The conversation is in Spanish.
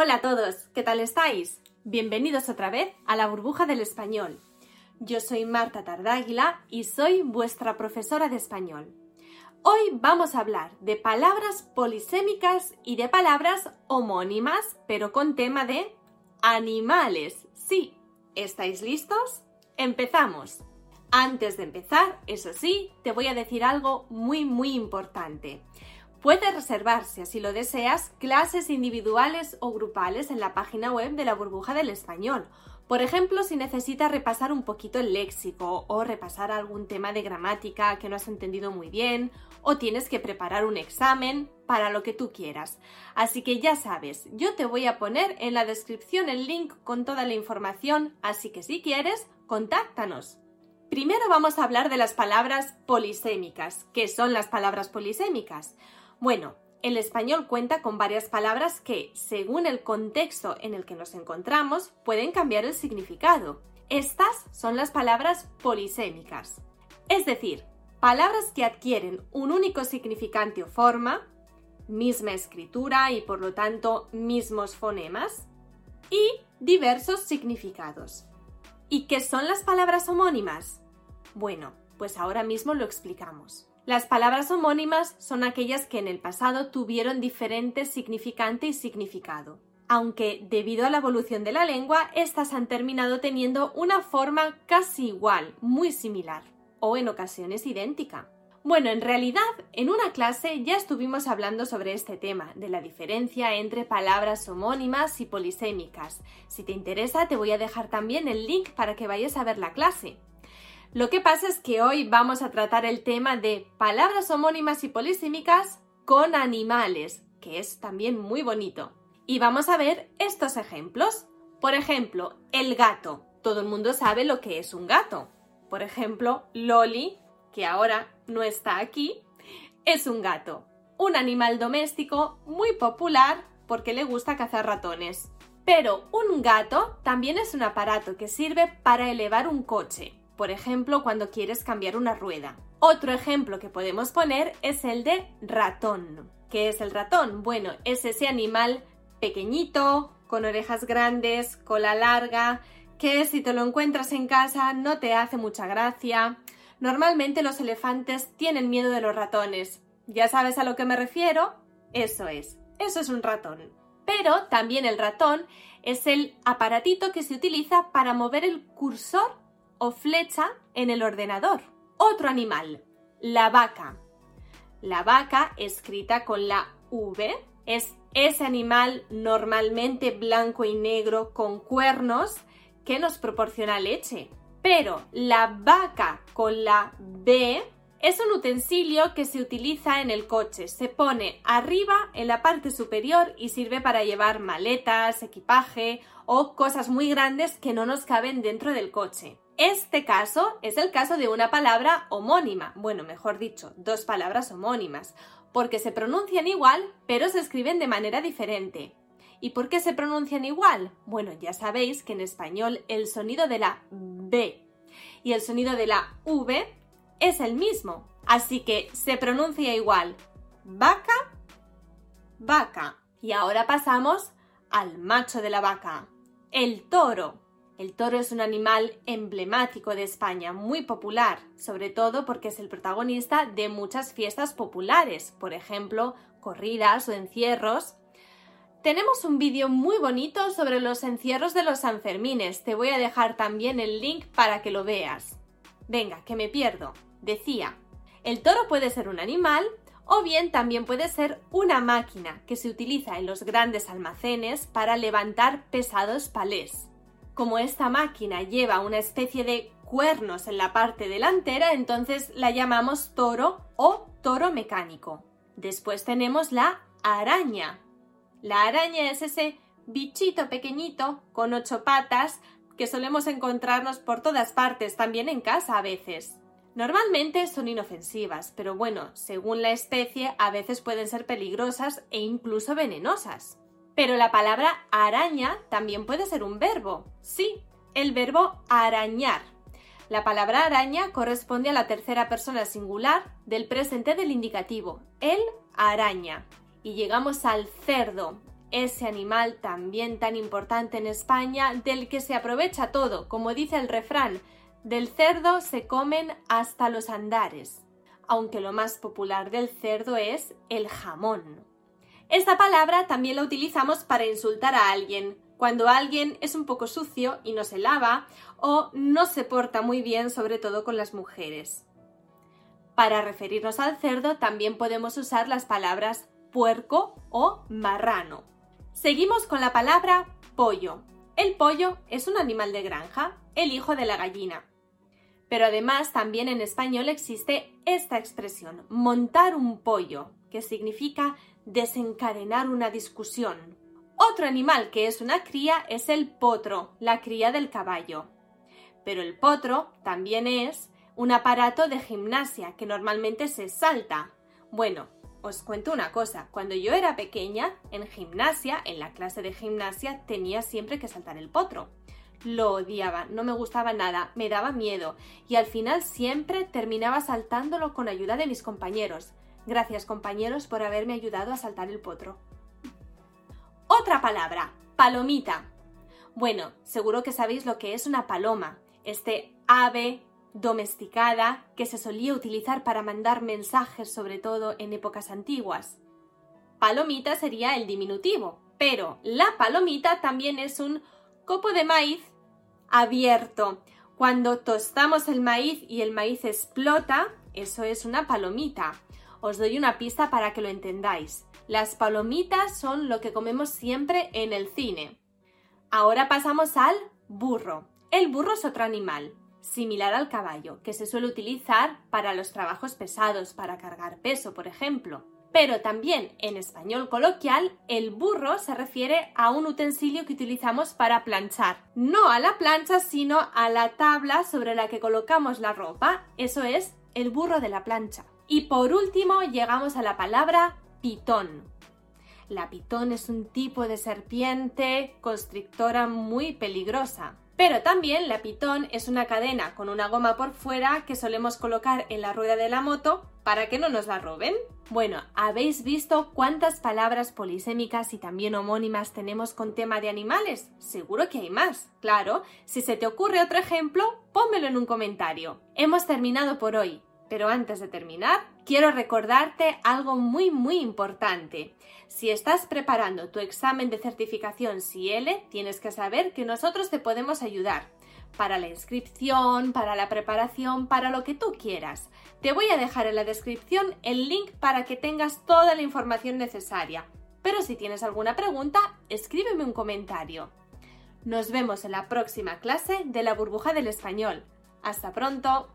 Hola a todos, ¿qué tal estáis? Bienvenidos otra vez a la burbuja del español. Yo soy Marta Tardáguila y soy vuestra profesora de español. Hoy vamos a hablar de palabras polisémicas y de palabras homónimas, pero con tema de animales. Sí, ¿estáis listos? Empezamos. Antes de empezar, eso sí, te voy a decir algo muy muy importante. Puedes reservar, si lo deseas, clases individuales o grupales en la página web de la burbuja del español. Por ejemplo, si necesitas repasar un poquito el léxico o repasar algún tema de gramática que no has entendido muy bien o tienes que preparar un examen para lo que tú quieras. Así que ya sabes, yo te voy a poner en la descripción el link con toda la información, así que si quieres, contáctanos. Primero vamos a hablar de las palabras polisémicas. ¿Qué son las palabras polisémicas? Bueno, el español cuenta con varias palabras que, según el contexto en el que nos encontramos, pueden cambiar el significado. Estas son las palabras polisémicas. Es decir, palabras que adquieren un único significante o forma, misma escritura y por lo tanto mismos fonemas, y diversos significados. ¿Y qué son las palabras homónimas? Bueno, pues ahora mismo lo explicamos. Las palabras homónimas son aquellas que en el pasado tuvieron diferentes significante y significado, aunque debido a la evolución de la lengua, estas han terminado teniendo una forma casi igual, muy similar, o en ocasiones idéntica. Bueno, en realidad, en una clase ya estuvimos hablando sobre este tema, de la diferencia entre palabras homónimas y polisémicas. Si te interesa, te voy a dejar también el link para que vayas a ver la clase. Lo que pasa es que hoy vamos a tratar el tema de palabras homónimas y polisémicas con animales, que es también muy bonito. Y vamos a ver estos ejemplos. Por ejemplo, el gato. Todo el mundo sabe lo que es un gato. Por ejemplo, Loli, que ahora no está aquí, es un gato. Un animal doméstico muy popular porque le gusta cazar ratones. Pero un gato también es un aparato que sirve para elevar un coche por ejemplo cuando quieres cambiar una rueda. Otro ejemplo que podemos poner es el de ratón. ¿Qué es el ratón? Bueno, es ese animal pequeñito, con orejas grandes, cola larga, que si te lo encuentras en casa no te hace mucha gracia. Normalmente los elefantes tienen miedo de los ratones. ¿Ya sabes a lo que me refiero? Eso es, eso es un ratón. Pero también el ratón es el aparatito que se utiliza para mover el cursor o flecha en el ordenador. Otro animal, la vaca. La vaca, escrita con la V, es ese animal normalmente blanco y negro con cuernos que nos proporciona leche. Pero la vaca con la B es un utensilio que se utiliza en el coche. Se pone arriba en la parte superior y sirve para llevar maletas, equipaje o cosas muy grandes que no nos caben dentro del coche. Este caso es el caso de una palabra homónima, bueno, mejor dicho, dos palabras homónimas, porque se pronuncian igual, pero se escriben de manera diferente. ¿Y por qué se pronuncian igual? Bueno, ya sabéis que en español el sonido de la B y el sonido de la V es el mismo, así que se pronuncia igual. Vaca, vaca. Y ahora pasamos al macho de la vaca, el toro. El toro es un animal emblemático de España, muy popular, sobre todo porque es el protagonista de muchas fiestas populares, por ejemplo, corridas o encierros. Tenemos un vídeo muy bonito sobre los encierros de los Sanfermines, te voy a dejar también el link para que lo veas. Venga, que me pierdo. Decía, el toro puede ser un animal o bien también puede ser una máquina que se utiliza en los grandes almacenes para levantar pesados palés. Como esta máquina lleva una especie de cuernos en la parte delantera, entonces la llamamos toro o toro mecánico. Después tenemos la araña. La araña es ese bichito pequeñito con ocho patas que solemos encontrarnos por todas partes, también en casa a veces. Normalmente son inofensivas, pero bueno, según la especie, a veces pueden ser peligrosas e incluso venenosas. Pero la palabra araña también puede ser un verbo. Sí, el verbo arañar. La palabra araña corresponde a la tercera persona singular del presente del indicativo, el araña. Y llegamos al cerdo. ese animal también tan importante en España del que se aprovecha todo, como dice el refrán, del cerdo se comen hasta los andares, aunque lo más popular del cerdo es el jamón. Esta palabra también la utilizamos para insultar a alguien, cuando alguien es un poco sucio y no se lava o no se porta muy bien, sobre todo con las mujeres. Para referirnos al cerdo también podemos usar las palabras puerco o marrano. Seguimos con la palabra pollo. El pollo es un animal de granja, el hijo de la gallina. Pero además también en español existe esta expresión, montar un pollo, que significa desencadenar una discusión. Otro animal que es una cría es el potro, la cría del caballo. Pero el potro también es un aparato de gimnasia que normalmente se salta. Bueno, os cuento una cosa, cuando yo era pequeña, en gimnasia, en la clase de gimnasia, tenía siempre que saltar el potro. Lo odiaba, no me gustaba nada, me daba miedo y al final siempre terminaba saltándolo con ayuda de mis compañeros. Gracias compañeros por haberme ayudado a saltar el potro. Otra palabra, palomita. Bueno, seguro que sabéis lo que es una paloma, este ave domesticada que se solía utilizar para mandar mensajes sobre todo en épocas antiguas. Palomita sería el diminutivo, pero la palomita también es un copo de maíz abierto. Cuando tostamos el maíz y el maíz explota, eso es una palomita. Os doy una pista para que lo entendáis. Las palomitas son lo que comemos siempre en el cine. Ahora pasamos al burro. El burro es otro animal, similar al caballo, que se suele utilizar para los trabajos pesados, para cargar peso, por ejemplo. Pero también en español coloquial, el burro se refiere a un utensilio que utilizamos para planchar. No a la plancha, sino a la tabla sobre la que colocamos la ropa. Eso es el burro de la plancha. Y por último llegamos a la palabra pitón. La pitón es un tipo de serpiente constrictora muy peligrosa. Pero también la pitón es una cadena con una goma por fuera que solemos colocar en la rueda de la moto para que no nos la roben. Bueno, ¿habéis visto cuántas palabras polisémicas y también homónimas tenemos con tema de animales? Seguro que hay más. Claro, si se te ocurre otro ejemplo, pónmelo en un comentario. Hemos terminado por hoy. Pero antes de terminar, quiero recordarte algo muy muy importante. Si estás preparando tu examen de certificación CIELE, tienes que saber que nosotros te podemos ayudar para la inscripción, para la preparación, para lo que tú quieras. Te voy a dejar en la descripción el link para que tengas toda la información necesaria. Pero si tienes alguna pregunta, escríbeme un comentario. Nos vemos en la próxima clase de la burbuja del español. Hasta pronto.